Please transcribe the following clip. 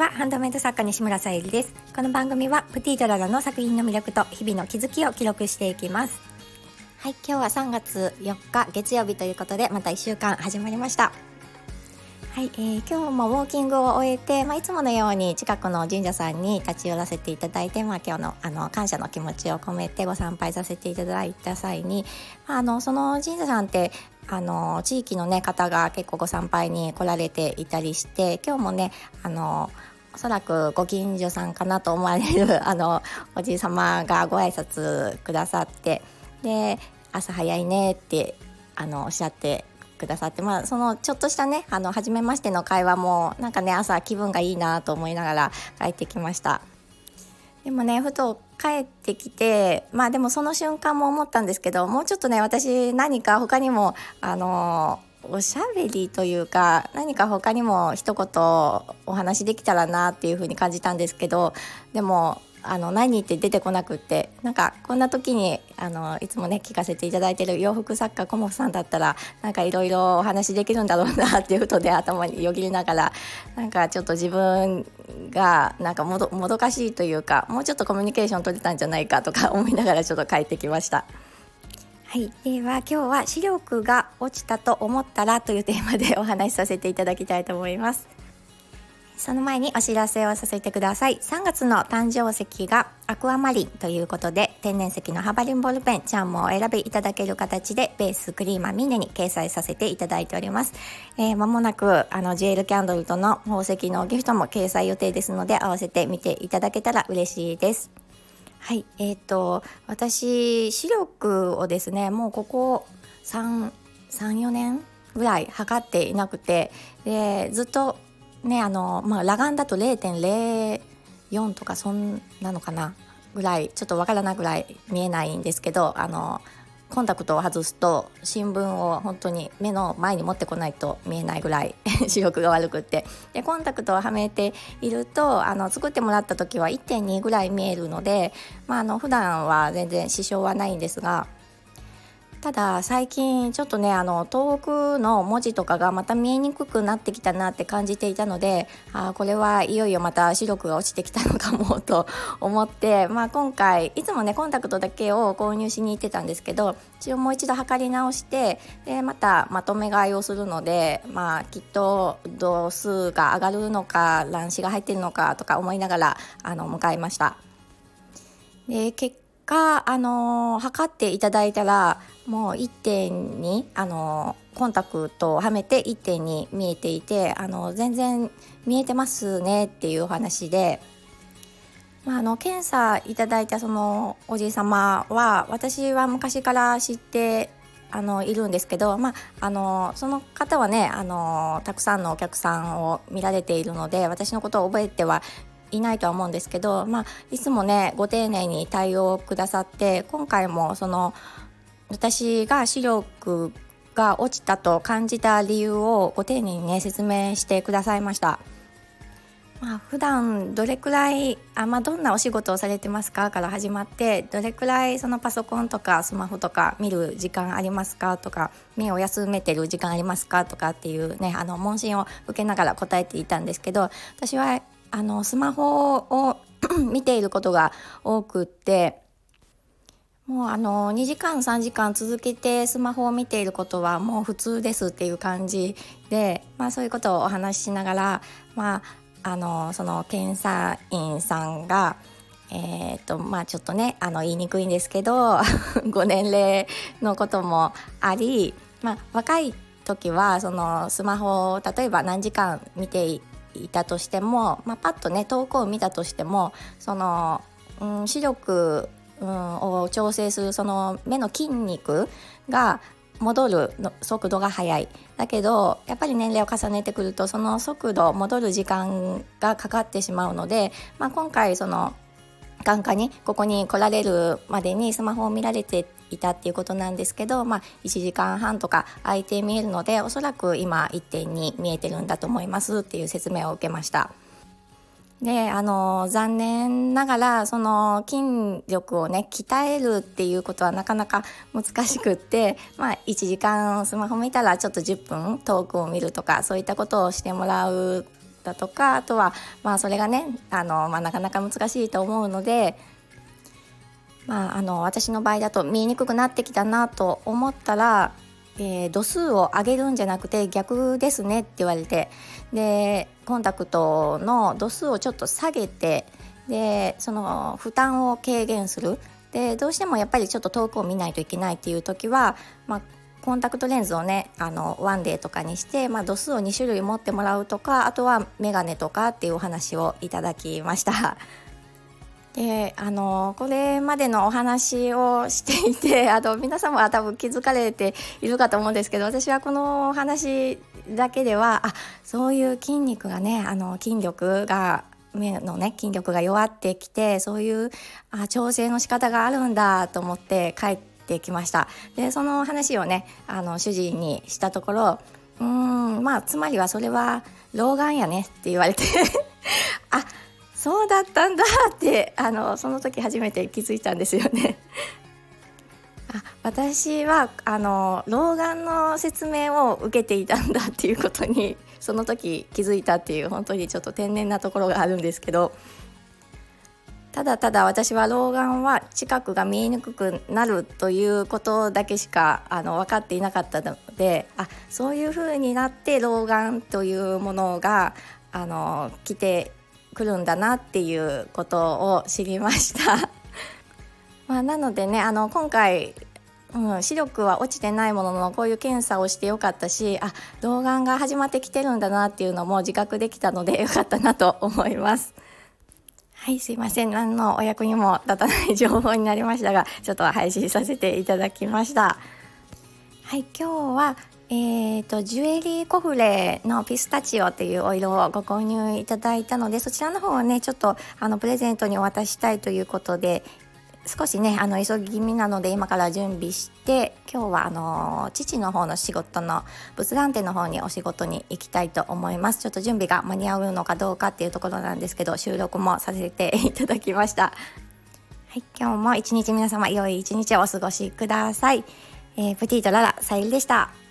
は。ハンドメイド作家西村さゆりです。この番組はプティドララの作品の魅力と日々の気づきを記録していきます。はい今日は3月4日月曜日ということでまた1週間始まりました。はい、えー、今日もウォーキングを終えて、まあ、いつものように近くの神社さんに立ち寄らせていただいて、まあ、今日のあの感謝の気持ちを込めてご参拝させていただいた際に、まあ、あのその神社さんってあの地域の、ね、方が結構ご参拝に来られていたりして今日もねあのおそらくご近所さんかなと思われる あのおじい様がご挨拶くださってで朝早いねってあのおっしゃってくださって、まあ、そのちょっとしたねあの初めましての会話もなんかね朝気分がいいなと思いながら帰ってきました。でもねふと帰ってきてまあでもその瞬間も思ったんですけどもうちょっとね私何か他にもあのおしゃべりというか何か他にも一言お話できたらなっていうふうに感じたんですけどでもあの何って出てこなくってなんかこんな時にあのいつもね聞かせていただいてる洋服作家コモフさんだったらなんかいろいろお話できるんだろうなっていうことで頭によぎりながらなんかちょっと自分がなんかもどもどかしいというかもうちょっとコミュニケーション取れたんじゃないかとか思いながらちょっと帰ってきました。はい、では今日は視力が落ちたと思ったらというテーマでお話しさせていただきたいと思います。その前にお知らせをさせてください。3月の誕生石がアクアマリンということで天然石のハバリンボールペンチャームをお選びいただける形でベースクリーマーミネに掲載させていただいております、えー、もなくあのジェルキャンドルとの宝石のギフトも掲載予定ですので合わせて見ていただけたら嬉しいです。はい、えっ、ー、と私視力をですねもうここ34年ぐらい測っていなくてでずっとねあのまあ裸眼だと0.04とかそんなのかなぐらいちょっとわからなくらい見えないんですけどあのコンタクトを外すと新聞を本当に目の前に持ってこないと見えないぐらい 視力が悪くって。でコンタクトをはめているとあの作ってもらった時は1.2ぐらい見えるので、まあ、あの普段は全然支障はないんですがただ最近ちょっとねあの遠くの文字とかがまた見えにくくなってきたなって感じていたのであこれはいよいよまた視力が落ちてきたのかもと 思って、まあ、今回いつもねコンタクトだけを購入しに行ってたんですけど一応もう一度測り直してでまたまとめ買いをするので、まあ、きっと度数が上がるのか乱視が入ってるのかとか思いながらあの迎えました。で結果、あのー、測っていただいたらもう1.2、あのー、コンタクトをはめて1.2見えていて、あのー、全然見えてますねっていうお話で、まあ、あの検査いただいたそのおじい様は私は昔から知ってあのいるんですけど、まあ、あのその方はねあのたくさんのお客さんを見られているので私のことを覚えてはいないとは思うんですけど、まあ、いつもねご丁寧に対応くださって今回もその私が視力が落ちたと感じた理由をご丁寧にね説明してくださいました。まあ、普段どれくらいあ、まあ、どんなお仕事をされてますか？から始まってどれくらいそのパソコンとかスマホとか見る時間ありますか？とか目を休めてる時間ありますか？とかっていうねあの問診を受けながら答えていたんですけど私はあのスマホを 見ていることが多くってもうあの2時間3時間続けてスマホを見ていることはもう普通ですっていう感じで、まあ、そういうことをお話ししながら、まあ、あのその検査員さんが、えーとまあ、ちょっとねあの言いにくいんですけど ご年齢のこともあり、まあ、若い時はそのスマホを例えば何時間見ていたとしても、まあ、パッとね遠くを見たとしてもその、うん、視力、うん、を調整するその目の筋肉が戻るの速度が速い。だけどやっぱり年齢を重ねてくるとその速度戻る時間がかかってしまうので、まあ、今回その眼科にここに来られるまでにスマホを見られていたっていうことなんですけど、まあ、1時間半とか空いて見えるのでおそらく今1.2見えてるんだと思いますっていう説明を受けました。であの残念ながらその筋力をね鍛えるっていうことはなかなか難しくって、まあ、1時間スマホ見たらちょっと10分遠くを見るとかそういったことをしてもらうだとかあとはまあそれがねあの、まあ、なかなか難しいと思うので、まあ、あの私の場合だと見えにくくなってきたなと思ったら、えー、度数を上げるんじゃなくて逆ですねって言われてでコンタクトの度数をちょっと下げてでその負担を軽減するでどうしてもやっぱりちょっと遠くを見ないといけないっていう時は、まあ、コンタクトレンズをねあのワンデーとかにして、まあ、度数を2種類持ってもらうとかあとはメガネとかっていうお話をいただきました。であのこれまでのお話をしていて あの皆様は多分気づかれているかと思うんですけど私はこのお話だけではあそういう筋肉がねあの筋力が目のね筋力が弱ってきてそういうあ調整の仕方があるんだと思って帰ってきました。でその話をねあの主人にしたところうんまあつまりはそれは老眼やねって言われて あそうだったんだってあのその時初めて気づいたんですよね。あ私はあの老眼の説明を受けていたんだっていうことにその時気づいたっていう本当にちょっと天然なところがあるんですけど。ただただ私は老眼は近くが見えにくくなるということだけしかあの分かっていなかったのであそういう風になって老眼というものがあの来てくるんだなっていうことを知りました。まあ、なのでねあの今回うん、視力は落ちてないもののこういう検査をしてよかったしあ老眼が始まってきてるんだなっていうのも自覚できたので よかったなと思います。はい、すいません。何のお役にも立たない情報になりましたが、ちょっと配信させていただきました。はい、今日は、えーと、ジュエリーコフレのピスタチオっていうお色をご購入いただいたのでそちらの方をねちょっとあのプレゼントにお渡ししたいということで少しねあの急ぎ気味なので今から準備して今日はあの父の方の仕事の仏壇店の方にお仕事に行きたいと思います。ちょっと準備が間に合うのかどうかっていうところなんですけど収録もさせていただきました。はい今日も一日皆様良い一日をお過ごしください、えー、プティとララさゆりでした。